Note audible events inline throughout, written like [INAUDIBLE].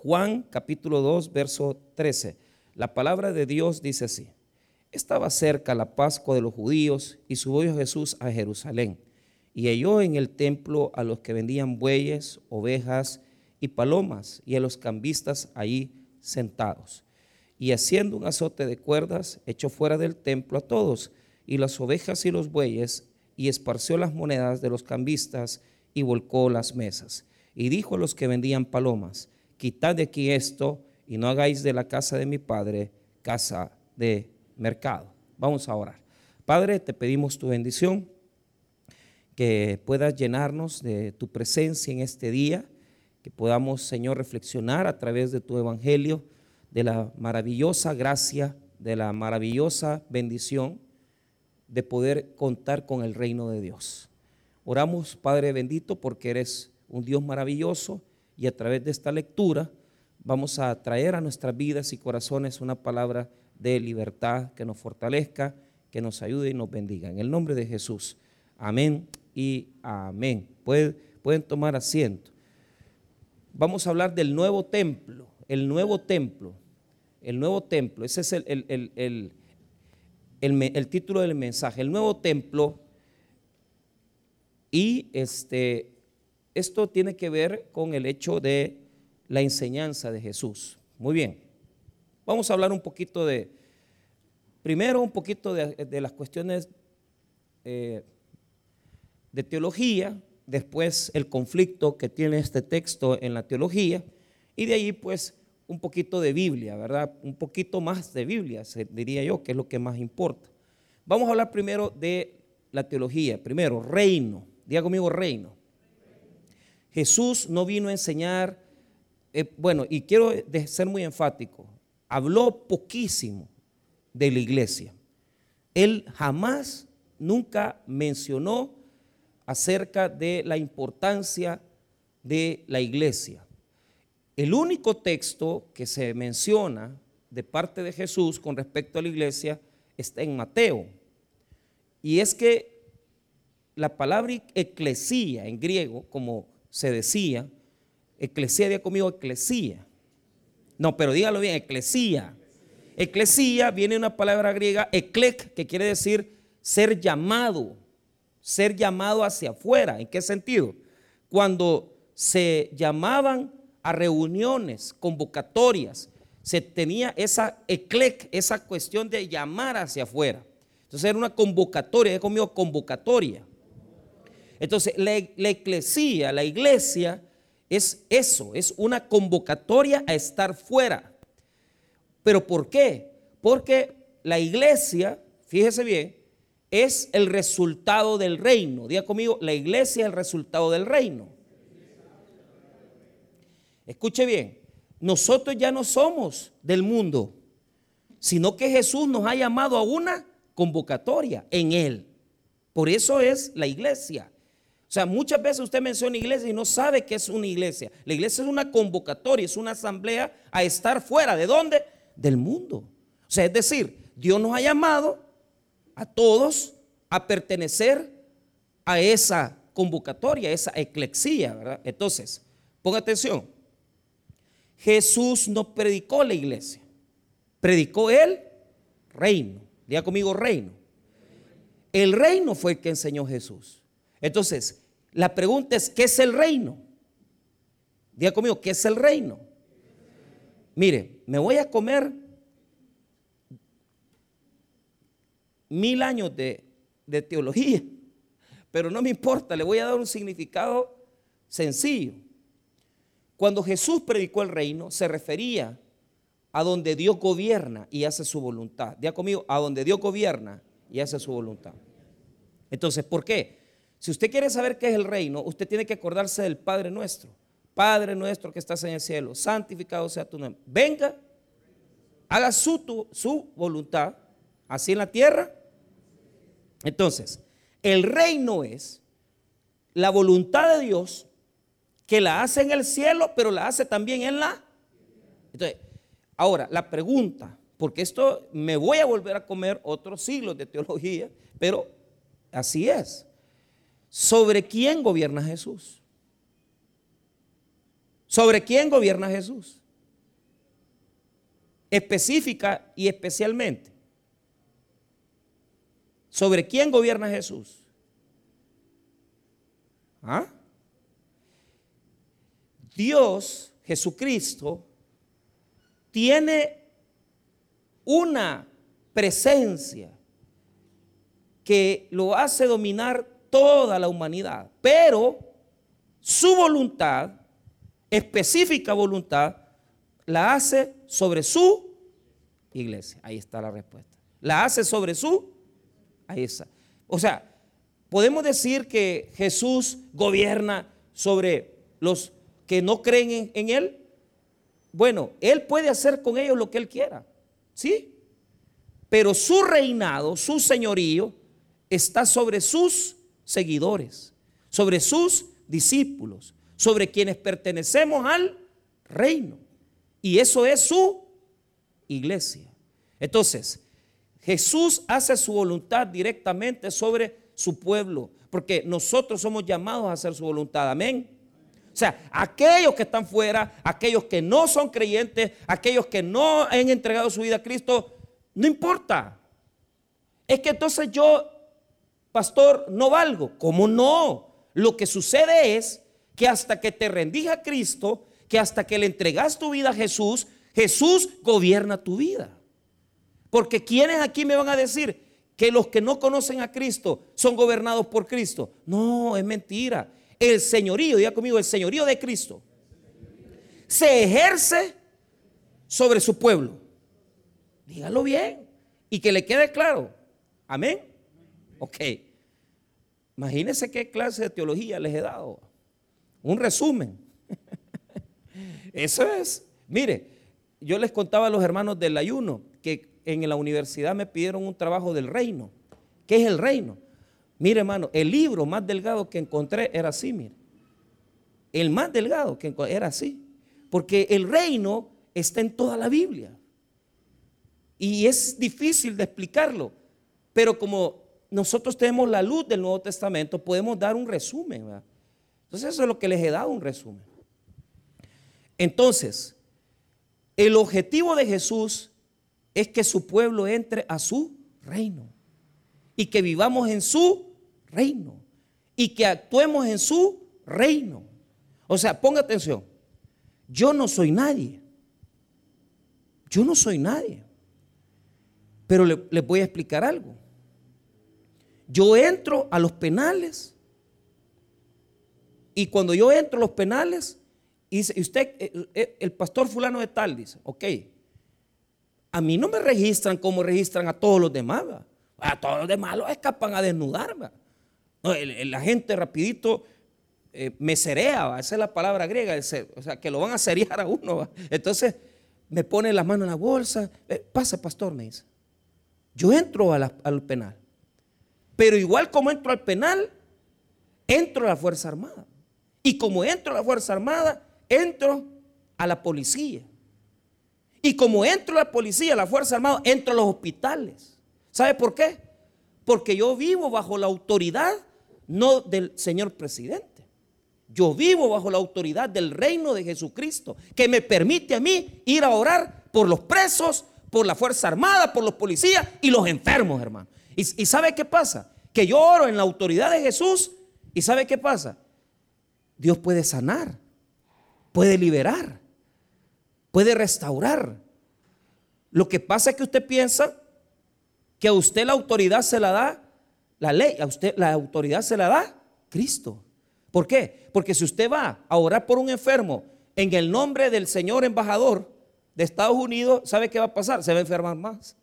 Juan capítulo 2, verso 13. La palabra de Dios dice así. Estaba cerca la Pascua de los judíos y subió Jesús a Jerusalén y halló en el templo a los que vendían bueyes, ovejas y palomas y a los cambistas allí sentados. Y haciendo un azote de cuerdas, echó fuera del templo a todos y las ovejas y los bueyes y esparció las monedas de los cambistas y volcó las mesas. Y dijo a los que vendían palomas, quitad de aquí esto y no hagáis de la casa de mi padre casa de mercado. Vamos a orar. Padre, te pedimos tu bendición, que puedas llenarnos de tu presencia en este día, que podamos, Señor, reflexionar a través de tu evangelio de la maravillosa gracia, de la maravillosa bendición de poder contar con el reino de Dios. Oramos, Padre bendito, porque eres un Dios maravilloso y a través de esta lectura vamos a traer a nuestras vidas y corazones una palabra de libertad que nos fortalezca, que nos ayude y nos bendiga. En el nombre de Jesús. Amén y amén. Pueden, tomar asiento. Vamos a hablar del nuevo templo. El nuevo templo. El nuevo templo. Ese es el, el título del mensaje. El nuevo templo. Y este, esto tiene que ver con el hecho de la enseñanza de Jesús. Muy bien. Vamos a hablar un poquito de, primero un poquito de, las cuestiones eh, de teología, después el conflicto que tiene este texto en la teología, y de ahí pues un poquito de Biblia, ¿verdad? Un poquito más de Biblia, diría yo, que es lo que más importa. Vamos a hablar primero de la teología. Primero, reino. Diga conmigo reino. Jesús no vino a enseñar, eh, bueno, y quiero ser muy enfático, habló poquísimo de la iglesia. Él jamás, nunca mencionó acerca de la importancia de la iglesia. El único texto que se menciona de parte de Jesús con respecto a la iglesia está en Mateo. Y es que la palabra eclesía en griego, como se decía, eclesía, había conmigo eclesía. No, pero dígalo bien, eclesía. Eclesía viene una palabra griega, eklek, que quiere decir ser llamado, ser llamado hacia afuera. ¿En qué sentido? Cuando se llamaban a reuniones, convocatorias, se tenía esa eclec, esa cuestión de llamar hacia afuera. Entonces era una convocatoria, he conmigo convocatoria. Entonces la, la la iglesia, es eso, es una convocatoria a estar fuera. ¿Pero por qué? Porque la iglesia, fíjese bien, es el resultado del reino. Diga conmigo, la iglesia es el resultado del reino. Escuche bien, nosotros ya no somos del mundo, sino que Jesús nos ha llamado a una convocatoria en Él. Por eso es la iglesia. O sea, muchas veces usted menciona iglesia y no sabe qué es una iglesia. La iglesia es una convocatoria, es una asamblea a estar fuera. ¿De dónde? Del mundo. O sea, es decir, Dios nos ha llamado a todos a pertenecer a esa convocatoria, a esa eclexía, ¿verdad? Entonces, ponga atención. Jesús no predicó la iglesia, predicó el reino. Diga conmigo reino. El reino fue el que enseñó Jesús. Entonces, la pregunta es, ¿qué es el reino? Diga conmigo, ¿qué es el reino? Mire, me voy a comer mil años de, teología, pero no me importa, le voy a dar un significado sencillo. Cuando Jesús predicó el reino, se refería a donde Dios gobierna y hace su voluntad. Diga conmigo, a donde Dios gobierna y hace su voluntad. Entonces, ¿por qué? Si usted quiere saber qué es el reino, usted tiene que acordarse del Padre nuestro. Padre nuestro que estás en el cielo, santificado sea tu nombre. Venga, haga su, su voluntad, así en la tierra. Entonces, el reino es la voluntad de Dios que la hace en el cielo, pero la hace también en la... Entonces, ahora, la pregunta, porque esto me voy a volver a comer otros siglos de teología, pero así es. ¿Sobre quién gobierna Jesús? ¿Sobre quién gobierna Jesús? específica y especialmente. ¿Sobre quién gobierna Jesús? ¿Ah? Dios, Jesucristo, tiene una presencia que lo hace dominar toda la humanidad, pero su voluntad, específica voluntad, la hace sobre su iglesia. Ahí está la respuesta. La hace sobre su, ahí está. O sea, podemos decir que Jesús gobierna sobre los que no creen en, en Él. Bueno, Él puede hacer con ellos lo que Él quiera. ¿Sí? Pero su reinado, su señorío, está sobre sus seguidores, sobre sus discípulos, sobre quienes pertenecemos al reino. Y eso es su iglesia. Entonces, Jesús hace su voluntad directamente sobre su pueblo, porque nosotros somos llamados a hacer su voluntad. Amén. O sea, aquellos que están fuera, aquellos que no son creyentes, aquellos que no han entregado su vida a Cristo, no importa. Es que entonces yo, pastor, no valgo. ¿Cómo no? Lo que sucede es que hasta que te rendijas a Cristo, que hasta que le entregas tu vida a Jesús, Jesús gobierna tu vida. Porque ¿quiénes aquí me van a decir que los que no conocen a Cristo son gobernados por Cristo? No, es mentira. El señorío, diga conmigo, el señorío de Cristo se ejerce sobre su pueblo. Dígalo bien y que le quede claro. Amén. Ok. Imagínense qué clase de teología les he dado. Un resumen. [LAUGHS] Eso es. Mire, yo les contaba a los hermanos del ayuno que en la universidad me pidieron un trabajo del reino. ¿Qué es el reino? Mire, hermano, el libro más delgado que encontré era así, mire. El más delgado que encontré era así. Porque el reino está en toda la Biblia. Y es difícil de explicarlo. Pero como nosotros tenemos la luz del Nuevo Testamento, podemos dar un resumen. Entonces eso es lo que les he dado, un resumen. Entonces, el objetivo de Jesús es que su pueblo entre a su reino y que vivamos en su reino y que actuemos en su reino. O sea, ponga atención, yo no soy nadie. Yo no soy nadie. Pero les le voy a explicar algo. Yo entro a los penales y cuando yo entro a los penales, y usted, eh, eh, el pastor fulano de tal, dice, ok, a mí no me registran como registran a todos los demás. A todos los demás los escapan a desnudar. la gente rapidito eh, me cerea, esa es la palabra griega, o sea, que lo van a seriar a uno. Entonces me pone la mano en la bolsa, pasa pastor, me dice. Yo entro al penal. Pero igual como entro al penal, entro a la Fuerza Armada. Y como entro a la Fuerza Armada, entro a la policía. Y como entro a la policía, a la Fuerza Armada, entro a los hospitales. ¿Sabe por qué? Porque yo vivo bajo la autoridad no del señor presidente. Yo vivo bajo la autoridad del reino de Jesucristo, que me permite a mí ir a orar por los presos, por la Fuerza Armada, por los policías y los enfermos, hermano. ¿Y, sabe qué pasa? Que yo oro en la autoridad de Jesús y ¿sabe qué pasa? Dios puede sanar, puede liberar, puede restaurar. Lo que pasa es que usted piensa que a usted la autoridad se la da la ley, a usted la autoridad se la da Cristo. ¿Por qué? Porque si usted va a orar por un enfermo en el nombre del señor embajador de Estados Unidos, ¿sabe qué va a pasar? Se va a enfermar más.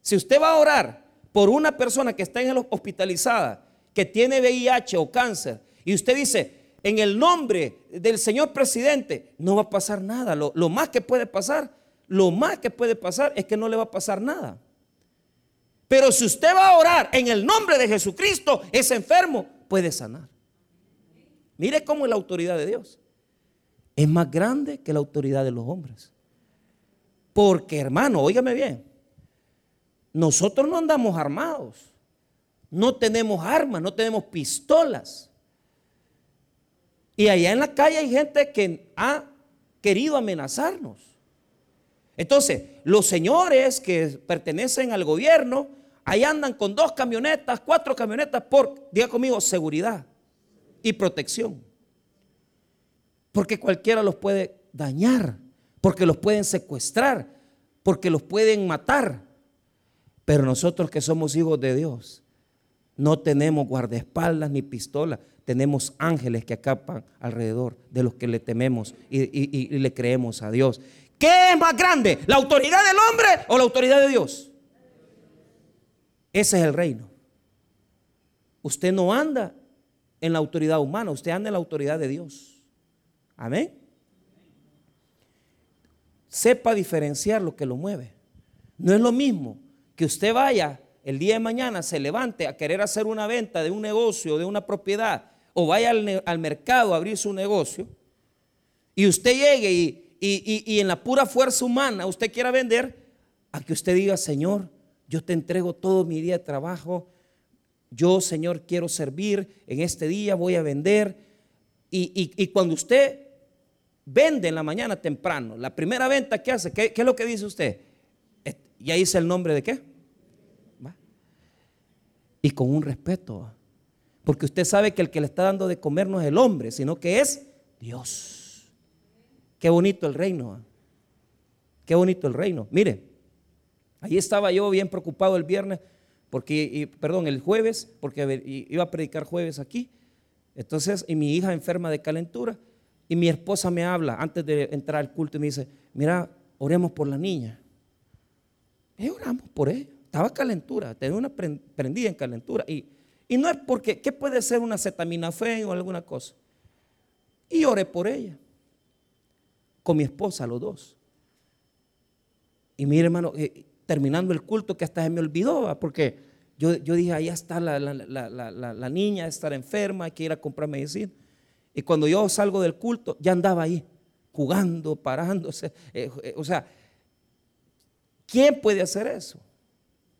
Si usted va a orar por una persona que está en hospitalizada, que tiene VIH o cáncer, y usted dice, en el nombre del señor presidente, no va a pasar nada. Lo, lo, más que puede pasar, lo más que puede pasar es que no le va a pasar nada. Pero si usted va a orar en el nombre de Jesucristo, ese enfermo puede sanar. Mire cómo es la autoridad de Dios. Es más grande que la autoridad de los hombres. Porque hermano, óigame bien, nosotros no andamos armados. No tenemos armas, no tenemos pistolas. Y allá en la calle hay gente que ha querido amenazarnos. Entonces, los señores que pertenecen al gobierno, ahí andan con dos camionetas, cuatro camionetas por, diga conmigo, seguridad y protección. Porque cualquiera los puede dañar, porque los pueden secuestrar, porque los pueden matar. Pero nosotros que somos hijos de Dios, no tenemos guardaespaldas ni pistolas, tenemos ángeles que acapan alrededor de los que le tememos y, le creemos a Dios. ¿Qué es más grande? ¿La autoridad del hombre o la autoridad de Dios? Ese es el reino. Usted no anda en la autoridad humana, usted anda en la autoridad de Dios. Amén. Sepa diferenciar lo que lo mueve. No es lo mismo que usted vaya el día de mañana, se levante a querer hacer una venta de un negocio, de una propiedad, o vaya al, mercado a abrir su negocio, y usted llegue y, y en la pura fuerza humana usted quiera vender, a que usted diga, Señor, yo te entrego todo mi día de trabajo, yo, Señor, quiero servir, en este día voy a vender. Y, cuando usted vende en la mañana temprano, la primera venta que hace, ¿qué, es lo que dice usted? Ya dice el nombre de qué? Y con un respeto. Porque usted sabe que el que le está dando de comer no es el hombre, sino que es Dios. Qué bonito el reino. Qué bonito el reino. Mire, ahí estaba yo bien preocupado el viernes porque, perdón, el jueves, porque iba a predicar jueves aquí. Entonces, y mi hija enferma de calentura, y mi esposa me habla antes de entrar al culto y me dice, mira, oremos por la niña. Y oramos por ella. Estaba calentura, tenía una prendida en calentura. Y, y no es porque, ¿qué puede ser una fe o alguna cosa? Y oré por ella. Con mi esposa, los dos. Y mire, hermano, eh, terminando el culto que hasta se me olvidó, porque yo, yo dije, ahí está la, la, niña, estar enferma, hay que ir a comprar medicina. Y cuando yo salgo del culto, ya andaba ahí, jugando, parándose. Eh, eh, o sea, ¿quién puede hacer eso?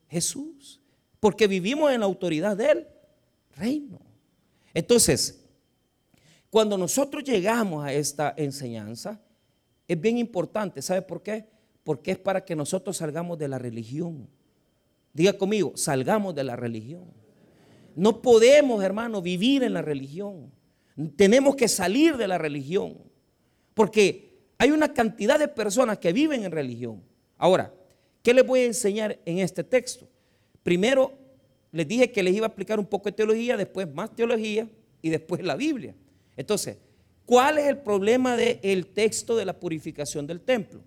Jesús. Porque vivimos en la autoridad del reino. Entonces, cuando nosotros llegamos a esta enseñanza, es bien importante, ¿sabe por qué? porque es para que nosotros salgamos de la religión. Diga conmigo, salgamos de la religión. No podemos, hermano, vivir en la religión. Tenemos que salir de la religión. Porque hay una cantidad de personas que viven en religión. Ahora, ¿qué les voy a enseñar en este texto? Primero, les dije que les iba a explicar un poco de teología, después más teología y después la Biblia. Entonces, ¿cuál es el problema del texto de la purificación del templo?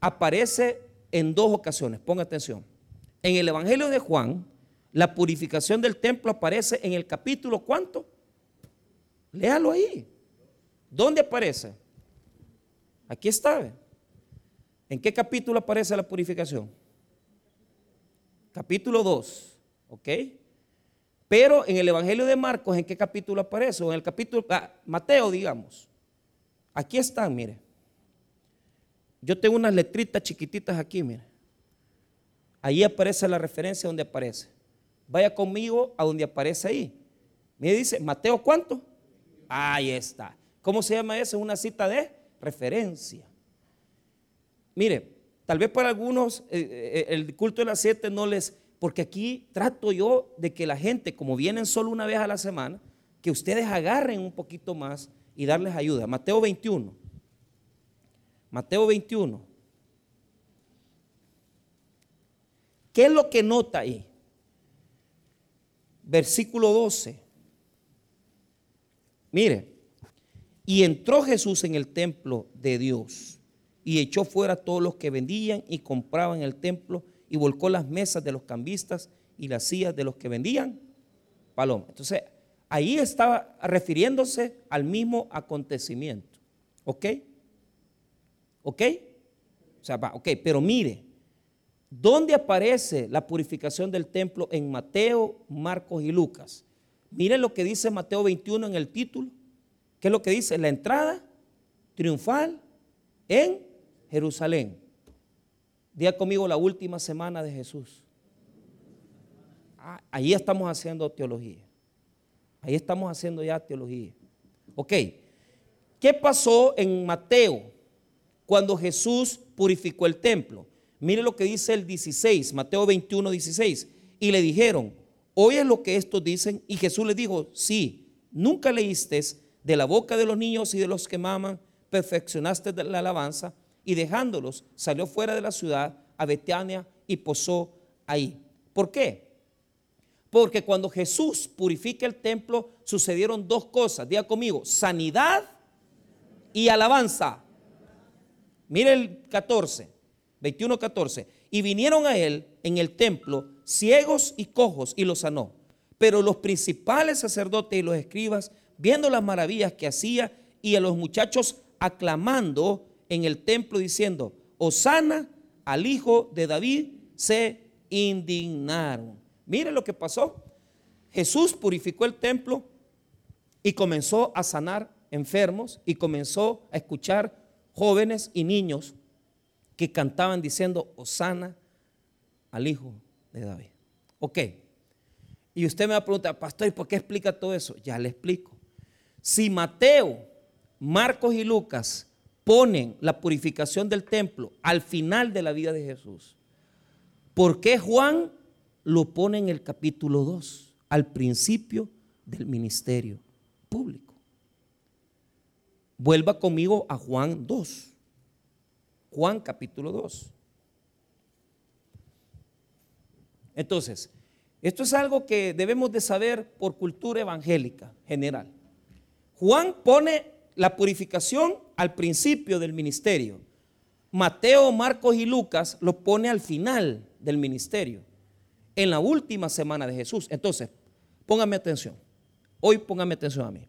aparece en dos ocasiones, ponga atención. En el Evangelio de Juan, la purificación del templo aparece en el capítulo ¿cuánto? Léalo ahí. ¿Dónde aparece? Aquí está. ¿En qué capítulo aparece la purificación? Capítulo 2, ¿ok? Pero en el Evangelio de Marcos, ¿en qué capítulo aparece? O en el capítulo, ah, Mateo, digamos. Aquí están, mire. Yo tengo unas letritas chiquititas aquí, mire. Ahí aparece la referencia donde aparece. Vaya conmigo a donde aparece ahí. Me dice, Mateo, ¿cuánto? Ahí está. ¿Cómo se llama eso? Una cita de referencia. Mire, tal vez para algunos eh, eh, el culto de las siete no les, porque aquí trato yo de que la gente, como vienen solo una vez a la semana, que ustedes agarren un poquito más y darles ayuda. Mateo 21. Mateo 21. ¿Qué es lo que nota ahí? Versículo 12. Mire, y entró Jesús en el templo de Dios y echó fuera a todos los que vendían y compraban en el templo y volcó las mesas de los cambistas y las sillas de los que vendían paloma. Entonces, ahí estaba refiriéndose al mismo acontecimiento. ¿Ok? ¿Ok? O sea, ok, pero mire, ¿dónde aparece la purificación del templo en Mateo, Marcos y Lucas? Mire lo que dice Mateo 21 en el título. ¿Qué es lo que dice? La entrada triunfal en Jerusalén. Día conmigo la última semana de Jesús. Ah, ahí estamos haciendo teología. Ahí estamos haciendo ya teología. Ok. ¿Qué pasó en Mateo? cuando Jesús purificó el templo. Mire lo que dice el 16, Mateo 21, 16. Y le dijeron, oye lo que estos dicen. Y Jesús le dijo, sí, nunca leíste de la boca de los niños y de los que maman, perfeccionaste la alabanza. Y dejándolos, salió fuera de la ciudad a Betania y posó ahí. ¿Por qué? Porque cuando Jesús purifica el templo, sucedieron dos cosas. Diga conmigo, sanidad y alabanza. Mire el 14, 21, 14. Y vinieron a él en el templo ciegos y cojos y los sanó. Pero los principales sacerdotes y los escribas, viendo las maravillas que hacía y a los muchachos aclamando en el templo diciendo, Osana al hijo de David, se indignaron. Mire lo que pasó. Jesús purificó el templo y comenzó a sanar enfermos y comenzó a escuchar jóvenes y niños que cantaban diciendo, Osana al hijo de David. Ok. Y usted me va a preguntar, pastor, ¿y por qué explica todo eso? Ya le explico. Si Mateo, Marcos y Lucas ponen la purificación del templo al final de la vida de Jesús, ¿por qué Juan lo pone en el capítulo 2, al principio del ministerio público? Vuelva conmigo a Juan 2. Juan capítulo 2. Entonces, esto es algo que debemos de saber por cultura evangélica general. Juan pone la purificación al principio del ministerio. Mateo, Marcos y Lucas lo pone al final del ministerio, en la última semana de Jesús. Entonces, póngame atención. Hoy póngame atención a mí.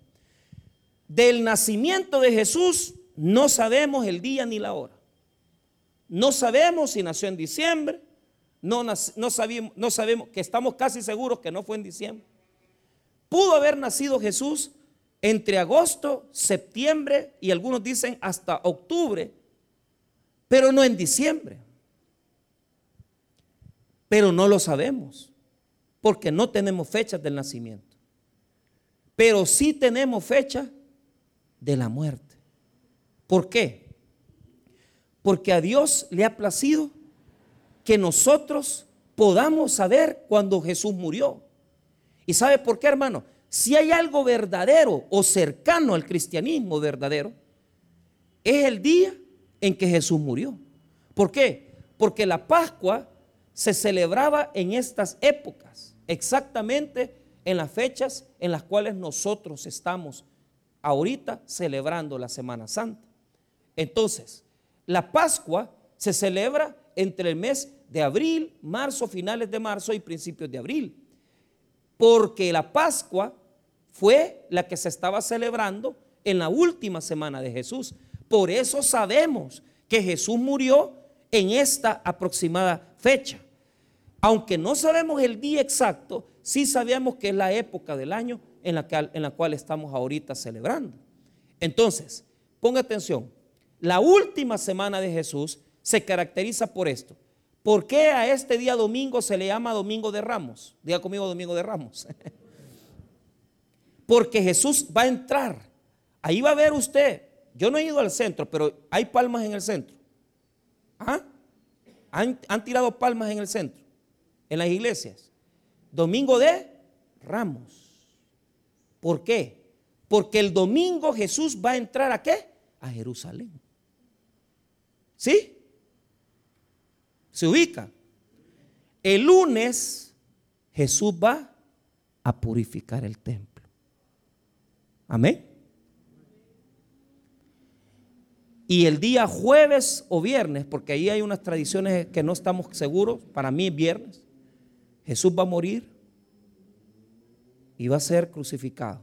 Del nacimiento de Jesús no sabemos el día ni la hora. No sabemos si nació en diciembre, no, no, sabemos, no sabemos, que estamos casi seguros que no fue en diciembre. Pudo haber nacido Jesús entre agosto, septiembre y algunos dicen hasta octubre, pero no en diciembre. Pero no lo sabemos, porque no tenemos fechas del nacimiento. Pero sí tenemos fecha de la muerte. ¿Por qué? Porque a Dios le ha placido que nosotros podamos saber cuando Jesús murió. ¿Y sabe por qué, hermano? Si hay algo verdadero o cercano al cristianismo verdadero, es el día en que Jesús murió. ¿Por qué? Porque la Pascua se celebraba en estas épocas, exactamente en las fechas en las cuales nosotros estamos ahorita celebrando la Semana Santa. Entonces, la Pascua se celebra entre el mes de abril, marzo, finales de marzo y principios de abril. Porque la Pascua fue la que se estaba celebrando en la última semana de Jesús. Por eso sabemos que Jesús murió en esta aproximada fecha. Aunque no sabemos el día exacto, sí sabemos que es la época del año en la, en la cual estamos ahorita celebrando. Entonces, ponga atención, la última semana de Jesús se caracteriza por esto. ¿Por qué a este día domingo se le llama Domingo de Ramos? Diga conmigo Domingo de Ramos. [LAUGHS] Porque Jesús va a entrar. Ahí va a ver usted. Yo no he ido al centro, pero hay palmas en el centro. ¿Ah? Han, tirado palmas en el centro, en las iglesias. Domingo de Ramos. ¿Por qué? Porque el domingo Jesús va a entrar a qué? A Jerusalén. ¿Sí? Se ubica. El lunes Jesús va a purificar el templo. Amén. Y el día jueves o viernes, porque ahí hay unas tradiciones que no estamos seguros, para mí es viernes, Jesús va a morir y va a ser crucificado.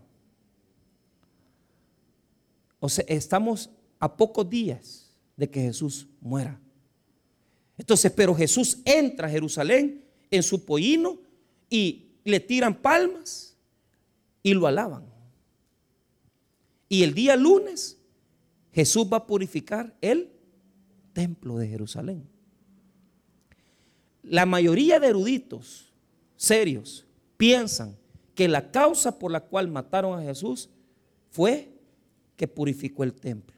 O sea, estamos a pocos días de que Jesús muera. Entonces, pero Jesús entra a Jerusalén en su pollino y le tiran palmas y lo alaban. Y el día lunes Jesús va a purificar el templo de Jerusalén. La mayoría de eruditos serios piensan que la causa por la cual mataron a Jesús fue que purificó el templo.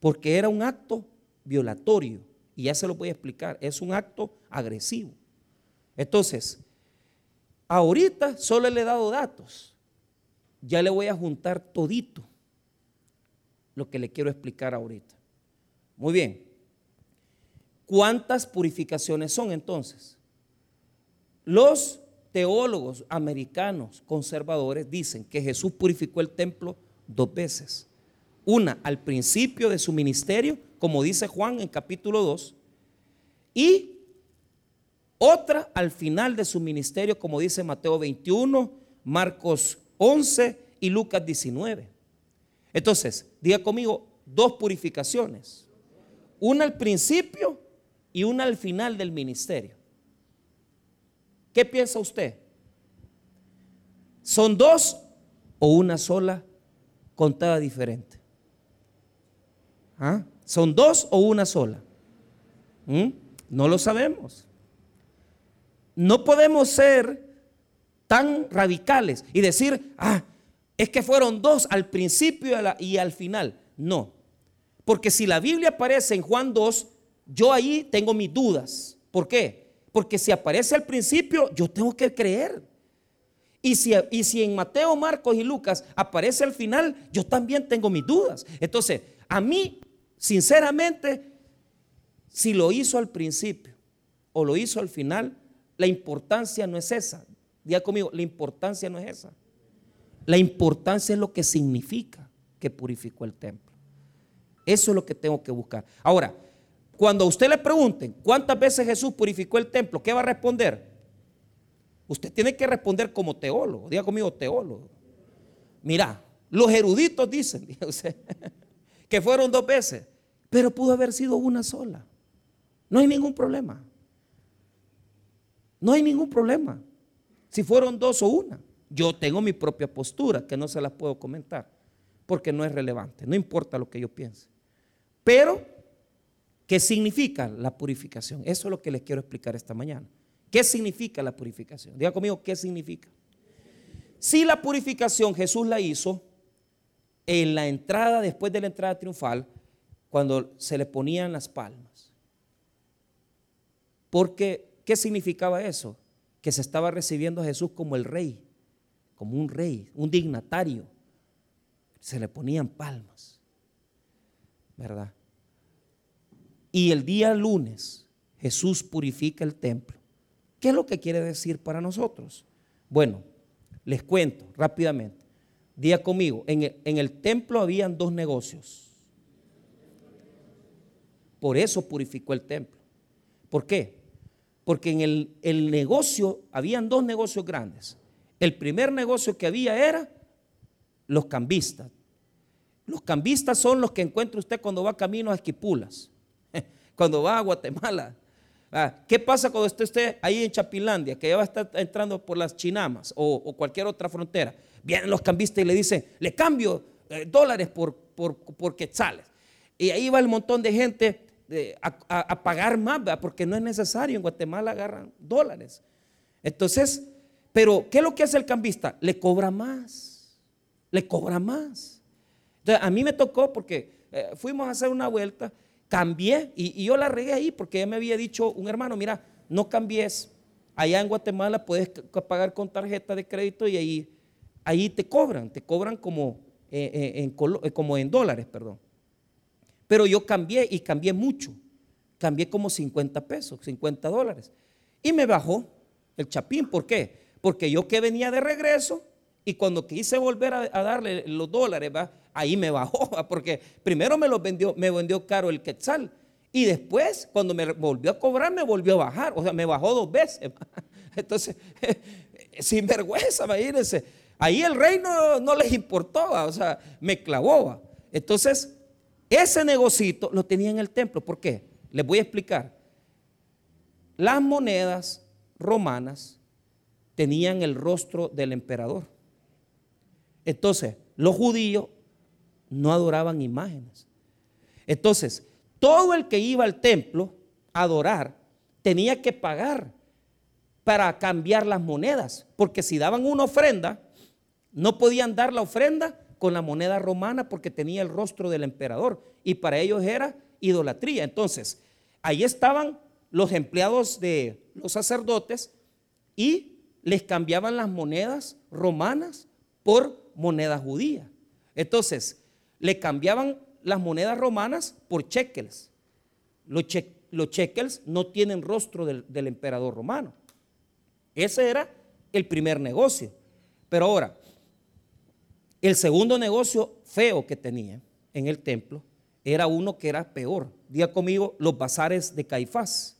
porque era un acto violatorio. Y ya se lo voy a explicar, es un acto agresivo. Entonces, ahorita solo le he dado datos. Ya le voy a juntar todito lo que le quiero explicar ahorita. Muy bien. ¿Cuántas purificaciones son entonces? Los teólogos americanos conservadores dicen que Jesús purificó el templo dos veces. Una al principio de su ministerio, como dice Juan en capítulo 2, y otra al final de su ministerio, como dice Mateo 21, Marcos 11 y Lucas 19. Entonces, diga conmigo, dos purificaciones. Una al principio y una al final del ministerio. ¿Qué piensa usted? ¿Son dos o una sola contada diferente? ¿Ah? ¿Son dos o una sola? ¿Mm? No lo sabemos. No podemos ser tan radicales y decir, ah, es que fueron dos al principio y al final. No. Porque si la Biblia aparece en Juan 2, yo ahí tengo mis dudas. ¿Por qué? Porque si aparece al principio, yo tengo que creer. Y si, y si en Mateo, Marcos y Lucas aparece al final, yo también tengo mis dudas. Entonces, a mí, sinceramente, si lo hizo al principio o lo hizo al final, la importancia no es esa. Diga conmigo, la importancia no es esa. La importancia es lo que significa que purificó el templo. Eso es lo que tengo que buscar. Ahora, cuando a usted le pregunten cuántas veces Jesús purificó el templo, ¿qué va a responder? Usted tiene que responder como teólogo. Diga conmigo, teólogo. Mira, los eruditos dicen [LAUGHS] que fueron dos veces, pero pudo haber sido una sola. No hay ningún problema. No hay ningún problema. Si fueron dos o una. Yo tengo mi propia postura que no se las puedo comentar porque no es relevante. No importa lo que yo piense. Pero, ¿qué significa la purificación? Eso es lo que les quiero explicar esta mañana. ¿Qué significa la purificación? Diga conmigo, ¿qué significa? Si la purificación Jesús la hizo en la entrada, después de la entrada triunfal, cuando se le ponían las palmas. Porque ¿Qué significaba eso? Que se estaba recibiendo a Jesús como el rey, como un rey, un dignatario. Se le ponían palmas, ¿verdad? Y el día lunes Jesús purifica el templo. ¿Qué es lo que quiere decir para nosotros? Bueno, les cuento rápidamente. Día conmigo, en el, en el templo habían dos negocios. Por eso purificó el templo. ¿Por qué? Porque en el, negocio, habían dos negocios grandes. El primer negocio que había era los cambistas. Los cambistas son los que encuentra usted cuando va camino a Esquipulas, [LAUGHS] cuando va a Guatemala. Ah, ¿Qué pasa cuando usted esté ahí en Chapilandia, que ya va a estar entrando por las Chinamas o, cualquier otra frontera? Vienen los cambistas y le dicen, le cambio eh, dólares por, por, por quetzales. Y ahí va el montón de gente a, pagar más, porque no es necesario. En Guatemala agarran dólares. Entonces, pero ¿qué es lo que hace el cambista? Le cobra más. Le cobra más. Entonces, a mí me tocó porque eh, fuimos a hacer una vuelta, cambié y, yo la regué ahí porque ya me había dicho un hermano, mira, no cambies. Allá en Guatemala puedes pagar con tarjeta de crédito y ahí, ahí te cobran, te cobran como, eh, eh, en, como en dólares, perdón. Pero yo cambié y cambié mucho. Cambié como 50 pesos, 50 dólares. Y me bajó el chapín. ¿Por qué? Porque yo que venía de regreso y cuando quise volver a, darle los dólares, ahí me bajó. [LAUGHS] Porque primero me los vendió, me vendió caro el quetzal. Y después, cuando me volvió a cobrar, me volvió a bajar. O sea, me bajó dos veces. [LAUGHS] Entonces, [LAUGHS] sin vergüenza, imagínense. Ahí el rey no, no les importó, o sea, me clavó. Entonces, ese negocito lo tenía en el templo. ¿Por qué? Les voy a explicar. Las monedas romanas tenían el rostro del emperador. Entonces, los judíos no adoraban imágenes. Entonces, todo el que iba al templo a adorar tenía que pagar para cambiar las monedas, porque si daban una ofrenda, no podían dar la ofrenda con la moneda romana porque tenía el rostro del emperador y para ellos era idolatría. Entonces, ahí estaban los empleados de los sacerdotes y les cambiaban las monedas romanas por moneda judía. Entonces, le cambiaban las monedas romanas por cheques. Los, cheques no tienen rostro del emperador romano. Ese era el primer negocio. Pero ahora, el segundo negocio feo que tenía en el templo era uno que era peor. Diga conmigo, los bazares de Caifás.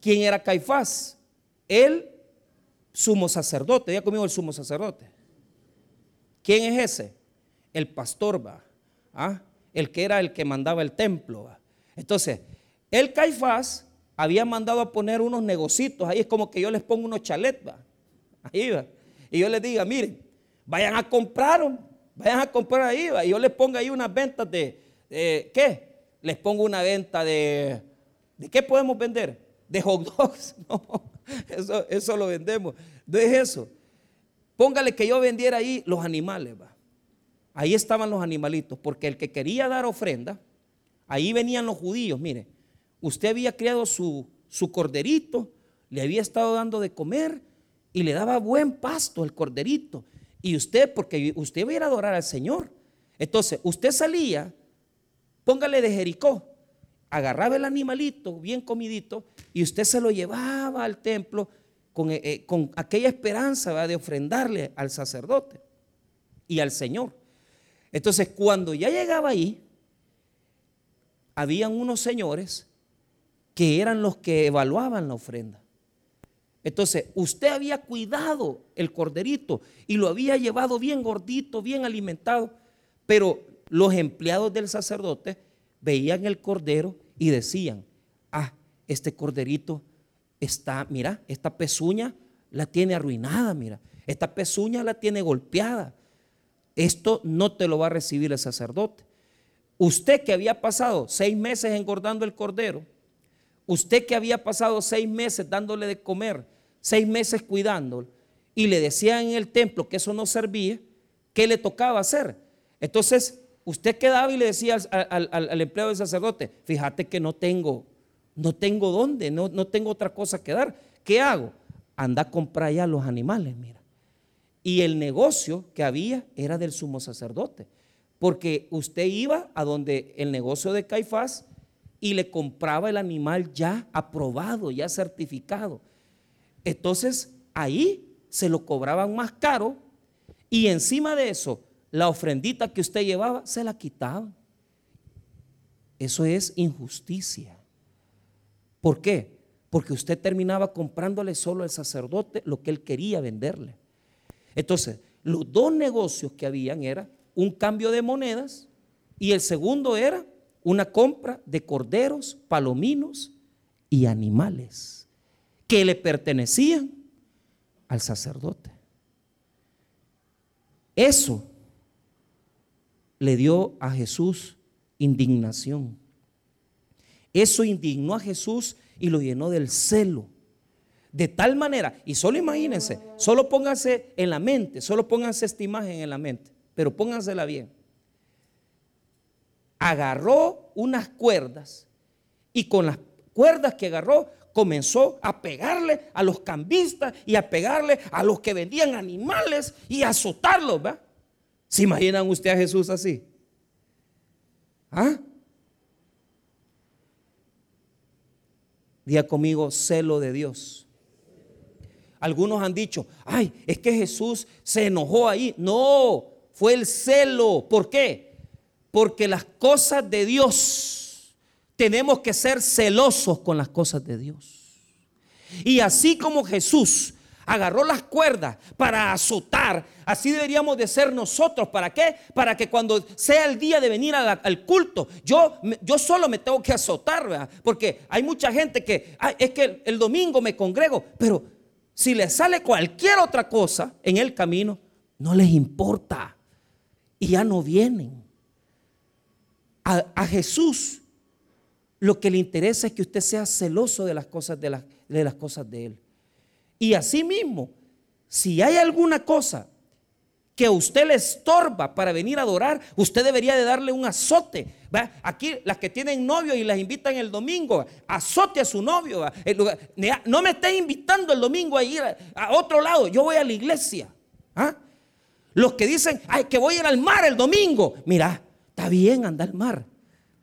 ¿Quién era Caifás? El sumo sacerdote. Diga conmigo el sumo sacerdote. ¿Quién es ese? El pastor, va. ¿Ah? El que era el que mandaba el templo. Entonces, el Caifás había mandado a poner unos negocitos. Ahí es como que yo les pongo unos chalets, va. Ahí va. Y yo les diga, miren, vayan a comprar, vayan a comprar ahí. Y yo les pongo ahí unas ventas de, ¿qué? Les pongo una venta de, ¿de qué podemos vender? De hot dogs. [LAUGHS] No, eso, eso lo vendemos. No es eso. Póngale que yo vendiera ahí los animales, va. Ahí estaban los animalitos, porque el que quería dar ofrenda, ahí venían los judíos, mire, usted había criado su, su corderito, le había estado dando de comer y le daba buen pasto al corderito. Y usted, porque usted iba a adorar al Señor. Entonces, usted salía, póngale de Jericó, agarraba el animalito bien comidito y usted se lo llevaba al templo con, eh, eh, con aquella esperanza de ofrendarle al sacerdote y al Señor. Entonces, cuando ya llegaba ahí, habían unos señores que eran los que evaluaban la ofrenda. Entonces, usted había cuidado el corderito y lo había llevado bien gordito, bien alimentado, pero los empleados del sacerdote veían el cordero y decían, ah, este corderito está, mira, esta pezuña la tiene arruinada, mira, esta pezuña la tiene golpeada. Esto no te lo va a recibir el sacerdote. Usted que había pasado seis meses engordando el cordero, usted que había pasado seis meses dándole de comer, seis meses cuidándolo, y le decían en el templo que eso no servía, ¿qué le tocaba hacer? Entonces, usted quedaba y le decía al, empleado del sacerdote, fíjate que no tengo, no tengo dónde, no, no tengo otra cosa que dar. ¿Qué hago? Anda a comprar ya los animales, mira. Y el negocio que había era del sumo sacerdote. Porque usted iba a donde el negocio de Caifás y le compraba el animal ya aprobado, ya certificado. Entonces ahí se lo cobraban más caro y encima de eso, la ofrendita que usted llevaba se la quitaban. Eso es injusticia. ¿Por qué? Porque usted terminaba comprándole solo al sacerdote lo que él quería venderle. Entonces, los dos negocios que habían era un cambio de monedas y el segundo era una compra de corderos, palominos y animales que le pertenecían al sacerdote. Eso le dio a Jesús indignación. Eso indignó a Jesús y lo llenó del celo. De tal manera, y solo imagínense, solo pónganse en la mente, solo pónganse esta imagen en la mente, pero póngansela bien. Agarró unas cuerdas y con las cuerdas que agarró comenzó a pegarle a los cambistas y a pegarle a los que vendían animales y a azotarlos, ¿va? ¿Se imaginan usted a Jesús así? ¿Ah? Día conmigo, celo de Dios. Algunos han dicho, ay, es que Jesús se enojó ahí. No, fue el celo. ¿Por qué? Porque las cosas de Dios, tenemos que ser celosos con las cosas de Dios. Y así como Jesús agarró las cuerdas para azotar. Así deberíamos de ser nosotros. ¿Para qué? Para que cuando sea el día de venir al culto, yo, yo solo me tengo que azotar, Porque hay mucha gente que, es que el domingo me congrego, pero si les sale cualquier otra cosa en el camino, no les importa. Y ya no vienen. A, Jesús lo que le interesa es que usted sea celoso de las cosas de, de las cosas de Él. Y así mismo, si hay alguna cosa que a usted le estorba para venir a adorar, usted debería de darle un azote. ¿va? Aquí las que tienen novio y las invitan el domingo, azote a su novio. No me esté invitando el domingo a ir a, otro lado, yo voy a la iglesia. ¿ah? Los que dicen, ay, que voy a ir al mar el domingo. Mira, está bien andar al mar,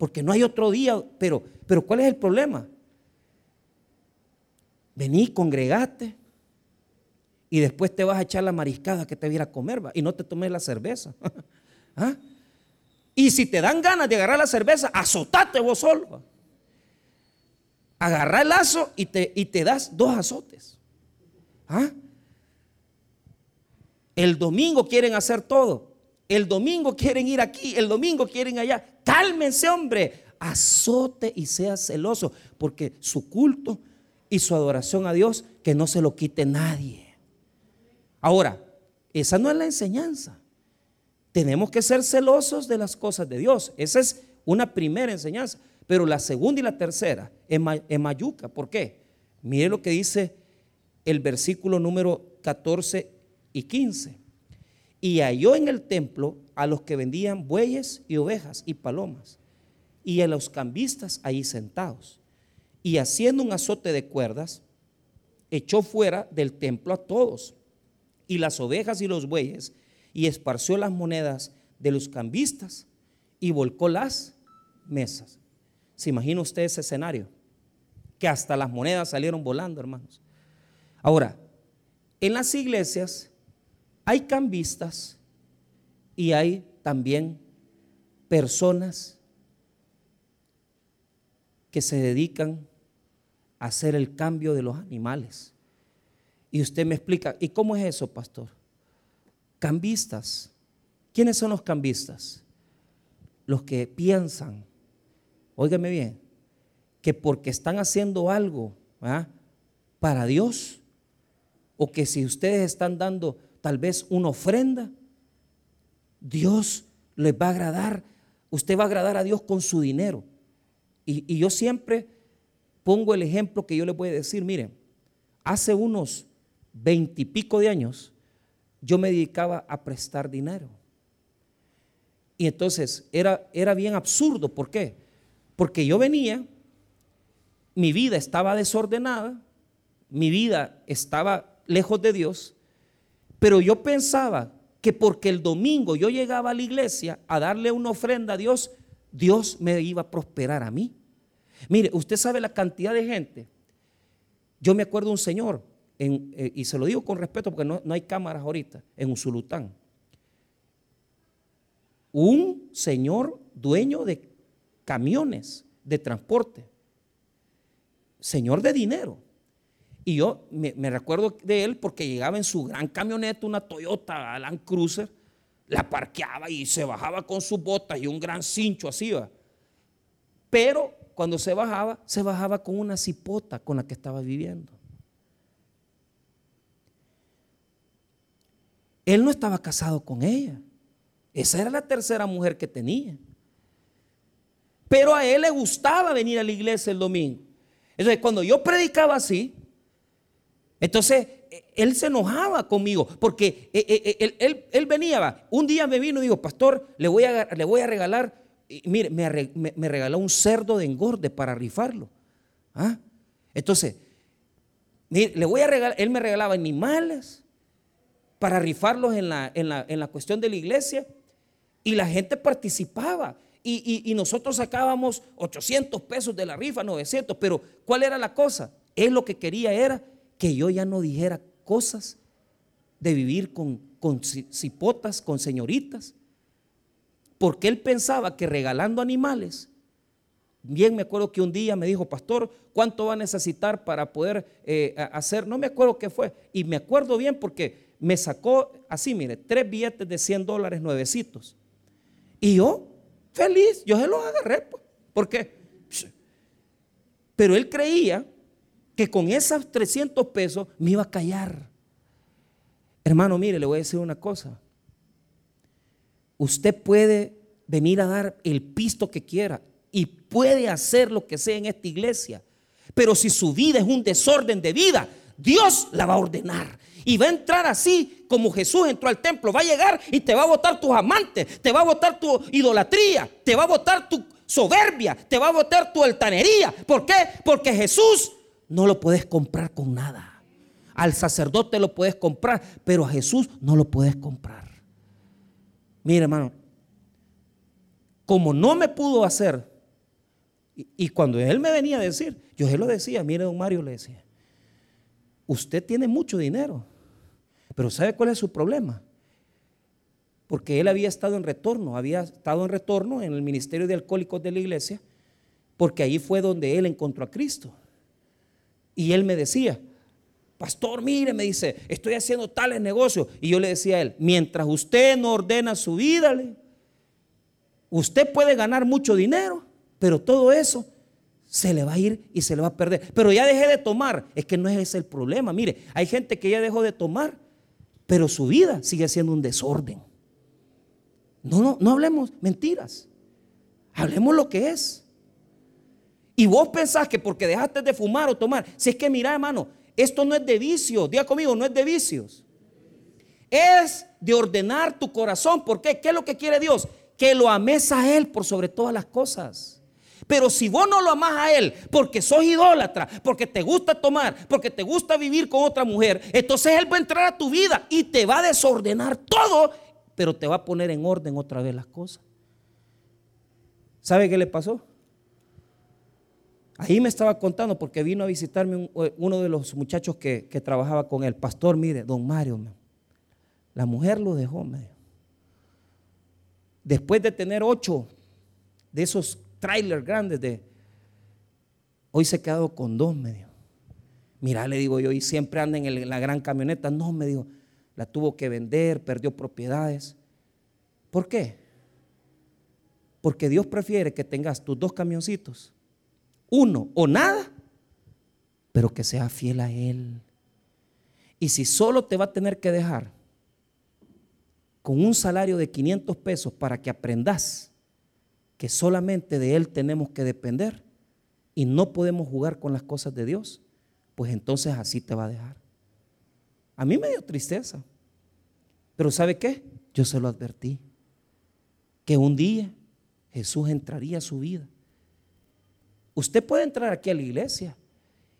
porque no hay otro día, pero, pero ¿cuál es el problema? Vení, congregate, y después te vas a echar la mariscada que te viera comer y no te tomes la cerveza. [LAUGHS] ¿Ah? Y si te dan ganas de agarrar la cerveza, azotate vos solo. Agarra el lazo y te, y te das dos azotes. ¿Ah? El domingo quieren hacer todo. El domingo quieren ir aquí, el domingo quieren allá. Cálmense, hombre. Azote y sea celoso, porque su culto y su adoración a Dios, que no se lo quite nadie. Ahora, esa no es la enseñanza. Tenemos que ser celosos de las cosas de Dios. Esa es una primera enseñanza. Pero la segunda y la tercera es, mayuca. ¿Por qué? Mire lo que dice el versículo número 14 y 15. Y halló en el templo a los que vendían bueyes y ovejas y palomas, y a los cambistas ahí sentados. Y haciendo un azote de cuerdas, echó fuera del templo a todos y las ovejas y los bueyes, y esparció las monedas de los cambistas y volcó las mesas. ¿Se imagina usted ese escenario? Que hasta las monedas salieron volando, hermanos. Ahora, en las iglesias hay cambistas y hay también personas que se dedican a hacer el cambio de los animales. Y usted me explica, ¿y cómo es eso, pastor? Cambistas. ¿Quiénes son los cambistas? Los que piensan, óigame bien, que porque están haciendo algo para Dios, o que si ustedes están dando tal vez una ofrenda, Dios les va a agradar, usted va a agradar a Dios con su dinero. Y, y yo siempre pongo el ejemplo que yo les voy a decir, miren, hace unos veintipico de años, yo me dedicaba a prestar dinero. Y entonces era, era bien absurdo. ¿Por qué? Porque yo venía, mi vida estaba desordenada, mi vida estaba lejos de Dios, pero yo pensaba que porque el domingo yo llegaba a la iglesia a darle una ofrenda a Dios, Dios me iba a prosperar a mí. Mire, usted sabe la cantidad de gente. Yo me acuerdo de un señor eh, y se lo digo con respeto porque no, hay cámaras ahorita, en Usulután. Un señor dueño de camiones de transporte, señor de dinero. Y yo me, recuerdo de él porque llegaba en su gran camioneta, una Toyota Land Cruiser, la parqueaba y se bajaba con sus botas y un gran cincho así va. Pero cuando se bajaba, se bajaba con una cipota con la que estaba viviendo. Él no estaba casado con ella. Esa era la tercera mujer que tenía. Pero a él le gustaba venir a la iglesia el domingo. Entonces, cuando yo predicaba así, entonces él se enojaba conmigo porque eh, eh, eh, él, venía, un día me vino y dijo, pastor, le voy a, le voy a regalar, mire, me, regaló un cerdo de engorde para rifarlo. ¿Ah? Entonces, le voy a regalar, él me regalaba animales, para rifarlos en la, en la, cuestión de la iglesia y la gente participaba. Y, nosotros sacábamos 800 pesos de la rifa, 900, pero ¿cuál era la cosa? Él lo que quería era que yo ya no dijera cosas de vivir con, con cipotas, con señoritas, porque él pensaba que regalando animales, bien me acuerdo que un día me dijo, pastor, ¿cuánto va a necesitar para poder eh, hacer? No me acuerdo qué fue, y me acuerdo bien porque me sacó así, mire, tres billetes de 100 dólares nuevecitos. Y yo, feliz, yo se los agarré. Pues. ¿Por qué? Pero él creía que con esos 300 pesos me iba a callar. Hermano, mire, le voy a decir una cosa. Usted puede venir a dar el pisto que quiera y puede hacer lo que sea en esta iglesia. Pero si su vida es un desorden de vida, Dios la va a ordenar. Y va a entrar así como Jesús entró al templo. Va a llegar y te va a botar tus amantes, te va a botar tu idolatría, te va a botar tu soberbia, te va a botar tu altanería. ¿Por qué? Porque Jesús no lo puedes comprar con nada. Al sacerdote lo puedes comprar, pero a Jesús no lo puedes comprar. Mire, hermano, como no me pudo hacer, y, cuando él me venía a decir, yo se lo decía, mire, don Mario le decía, usted tiene mucho dinero, pero ¿sabe cuál es su problema? Porque él había estado en retorno, había estado en retorno en el ministerio de alcohólicos de la iglesia, porque ahí fue donde él encontró a Cristo. Y él me decía, pastor, mire, me dice, estoy haciendo tales negocios. Y yo le decía a él, mientras usted no ordena su vida, usted puede ganar mucho dinero, pero todo eso se le va a ir y se le va a perder. Pero ya dejé de tomar, es que no es ese el problema. Mire, hay gente que ya dejó de tomar, pero su vida sigue siendo un desorden. No, no, no hablemos mentiras. Hablemos lo que es. Y vos pensás que porque dejaste de fumar o tomar, si es que mira, hermano, esto no es de vicios, diga conmigo, no es de vicios. Es de ordenar tu corazón. ¿Por qué? ¿Qué es lo que quiere Dios? Que lo ames a Él por sobre todas las cosas. Pero si vos no lo amás a Él porque sos idólatra, porque te gusta tomar, porque te gusta vivir con otra mujer, entonces Él va a entrar a tu vida y te va a desordenar todo, pero te va a poner en orden otra vez las cosas. ¿Sabe qué le pasó? Ahí me estaba contando porque vino a visitarme eh, uno de los muchachos que, trabajaba con él. Pastor, mire, don Mario, la mujer lo dejó, me Después de tener ocho de esos trailers grandes de... Hoy se ha quedado con dos, me dijo. Mira, le digo yo, y siempre anda en la gran camioneta. No, me dijo, la tuvo que vender, perdió propiedades. ¿Por qué? Porque Dios prefiere que tengas tus dos camioncitos uno o nada, pero que sea fiel a Él. Y si solo te va a tener que dejar con un salario de 500 pesos para que aprendas que solamente de Él tenemos que depender y no podemos jugar con las cosas de Dios, pues entonces así te va a dejar. A mí me dio tristeza, pero ¿sabe qué? Yo se lo advertí, que un día Jesús entraría a su vida Usted puede entrar aquí a la iglesia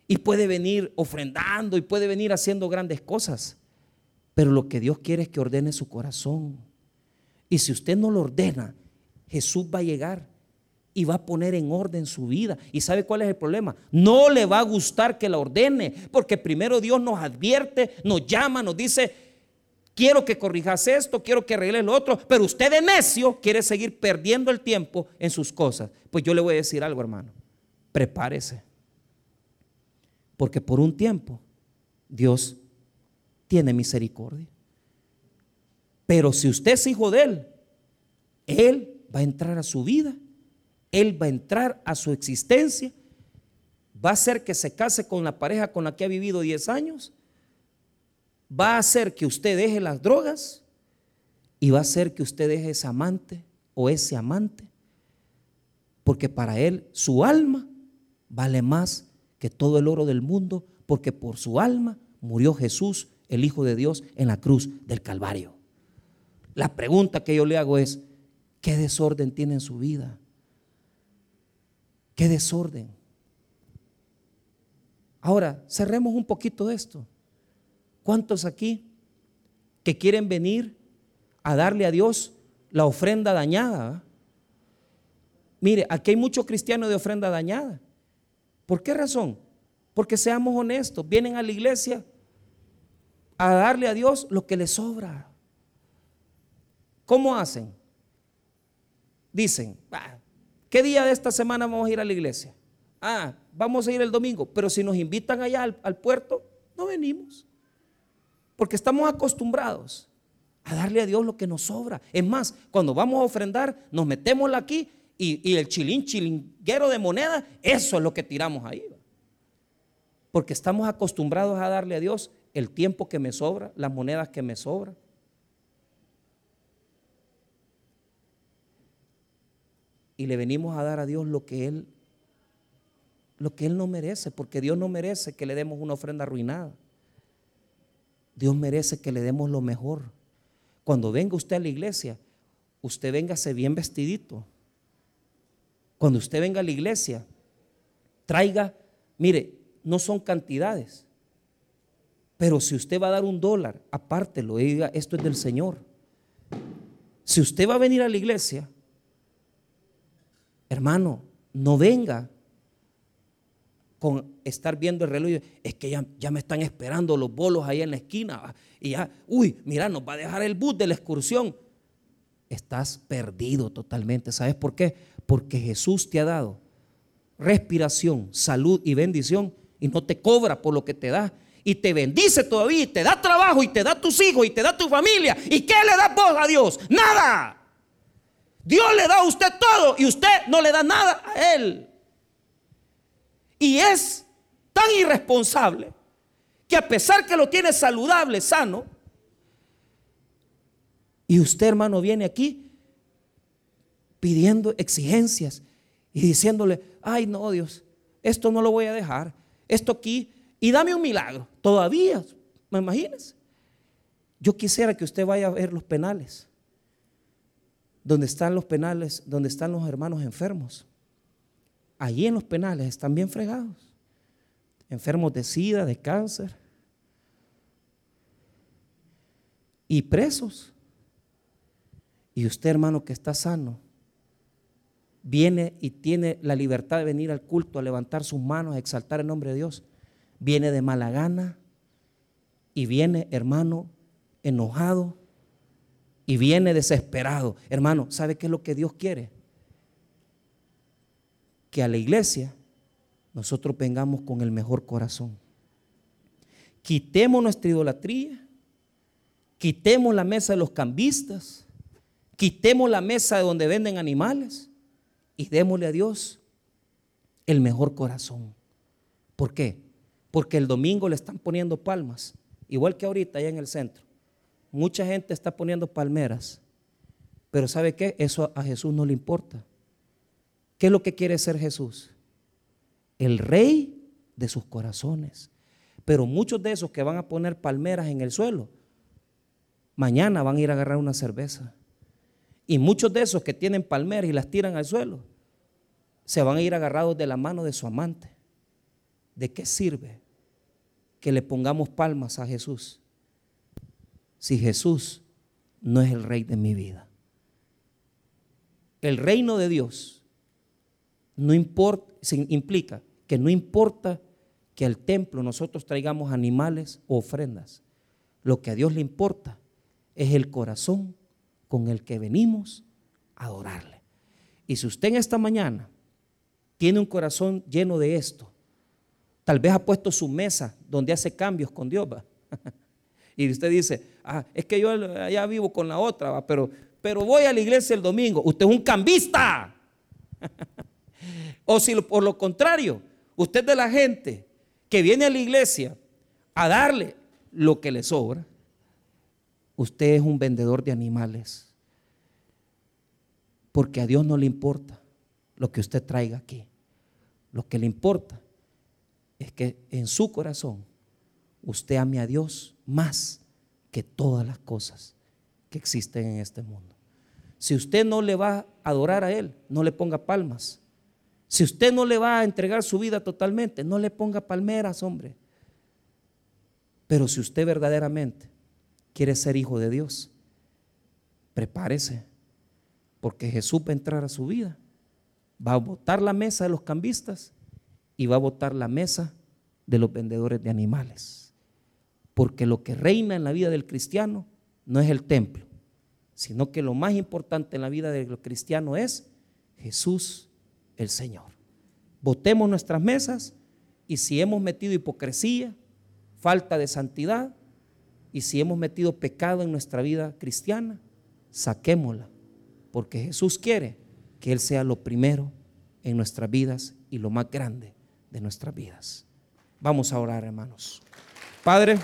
y puede venir ofrendando y puede venir haciendo grandes cosas, pero lo que Dios quiere es que ordene su corazón. Y si usted no lo ordena, Jesús va a llegar y va a poner en orden su vida. ¿Y sabe cuál es el problema? No le va a gustar que la ordene, porque primero Dios nos advierte, nos llama, nos dice, quiero que corrijas esto, quiero que arregles lo otro, pero usted de necio quiere seguir perdiendo el tiempo en sus cosas. Pues yo le voy a decir algo, hermano prepárese. Porque por un tiempo Dios tiene misericordia. Pero si usted es hijo de Él, Él va a entrar a su vida, Él va a entrar a su existencia, va a hacer que se case con la pareja con la que ha vivido 10 años, va a hacer que usted deje las drogas y va a hacer que usted deje ese amante o ese amante, porque para Él su alma vale más que todo el oro del mundo, porque por su alma murió Jesús, el Hijo de Dios, en la cruz del Calvario. La pregunta que yo le hago es, ¿qué desorden tiene en su vida? ¿Qué desorden? Ahora, cerremos un poquito esto. ¿Cuántos aquí que quieren venir a darle a Dios la ofrenda dañada? Mire, aquí hay muchos cristianos de ofrenda dañada. ¿Por qué razón? Porque seamos honestos, vienen a la iglesia a darle a Dios lo que les sobra. ¿Cómo hacen? Dicen, ¿qué día de esta semana vamos a ir a la iglesia? Ah, vamos a ir el domingo, pero si nos invitan allá al, al puerto, no venimos. Porque estamos acostumbrados a darle a Dios lo que nos sobra. Es más, cuando vamos a ofrendar, nos metemos aquí y, el chilín chilinguero de moneda, eso es lo que tiramos ahí. Porque estamos acostumbrados a darle a Dios el tiempo que me sobra, las monedas que me sobran. Y le venimos a dar a Dios lo que Él lo que Él no merece, porque Dios no merece que le demos una ofrenda arruinada. Dios merece que le demos lo mejor. Cuando venga usted a la iglesia, usted véngase bien vestidito. Cuando usted venga a la iglesia, traiga, mire, no son cantidades. Pero si usted va a dar un dólar, apártelo y diga, esto es del Señor. Si usted va a venir a la iglesia, hermano, no venga con estar viendo el reloj. Es que ya, ya me están esperando los bolos ahí en la esquina. Y ya, uy, mira, nos va a dejar el bus de la excursión. Estás perdido totalmente. ¿Sabes por qué? Porque Jesús te ha dado respiración, salud y bendición y no te cobra por lo que te da. Y te bendice todavía, y te da trabajo, y te da tus hijos, y te da tu familia. ¿Y qué le da vos a Dios? Nada. Dios le da a usted todo y usted no le da nada a Él. Y es tan irresponsable que a pesar que lo tiene saludable, sano, y usted hermano viene aquí pidiendo exigencias y diciéndole, ay no Dios, esto no lo voy a dejar, esto aquí, y dame un milagro. Todavía, ¿me imaginas? Yo quisiera que usted vaya a ver los penales, donde están los penales, donde están los hermanos enfermos allí en los penales están bien fregados. Enfermos de sida, de cáncer. Y presos. Y usted, hermano, que está sano, viene y tiene la libertad de venir al culto, a levantar sus manos, a exaltar el nombre de Dios. Viene de mala gana y viene, hermano, enojado y viene desesperado. Hermano, ¿sabe qué es lo que Dios quiere? que a la iglesia nosotros vengamos con el mejor corazón. Quitemos nuestra idolatría, quitemos la mesa de los cambistas, quitemos la mesa de donde venden animales y démosle a Dios el mejor corazón. ¿Por qué? Porque el domingo le están poniendo palmas, igual que ahorita allá en el centro. Mucha gente está poniendo palmeras, pero ¿sabe qué? Eso a Jesús no le importa. ¿Qué es lo que quiere ser Jesús? El rey de sus corazones. Pero muchos de esos que van a poner palmeras en el suelo, mañana van a ir a agarrar una cerveza. Y muchos de esos que tienen palmeras y las tiran al suelo, se van a ir agarrados de la mano de su amante. ¿De qué sirve que le pongamos palmas a Jesús si Jesús no es el rey de mi vida? El reino de Dios no importa, implica que no importa que al templo nosotros traigamos animales o ofrendas. Lo que a Dios le importa es el corazón con el que venimos a adorarle. Y si usted en esta mañana tiene un corazón lleno de esto, tal vez ha puesto su mesa donde hace cambios con Dios, [LAUGHS] y usted dice, ah, es que yo allá vivo con la otra, Pero, pero voy a la iglesia el domingo. Usted es un cambista. [LAUGHS] O si por lo contrario, usted de la gente que viene a la iglesia a darle lo que le sobra, usted es un vendedor de animales. Porque a Dios no le importa lo que usted traiga aquí. Lo que le importa es que en su corazón usted ame a Dios más que todas las cosas que existen en este mundo. Si usted no le va a adorar a Él, no le ponga palmas. Si usted no le va a entregar su vida totalmente, no le ponga palmeras, hombre. Pero si usted verdaderamente quiere ser hijo de Dios, prepárese, porque Jesús va a entrar a su vida, va a botar la mesa de los cambistas y va a botar la mesa de los vendedores de animales. Porque lo que reina en la vida del cristiano no es el templo, sino que lo más importante en la vida del cristiano es Jesús el Señor. Votemos nuestras mesas y si hemos metido hipocresía, falta de santidad y si hemos metido pecado en nuestra vida cristiana, saquémosla, porque Jesús quiere que Él sea lo primero en nuestras vidas y lo más grande de nuestras vidas. Vamos a orar, hermanos. Padre,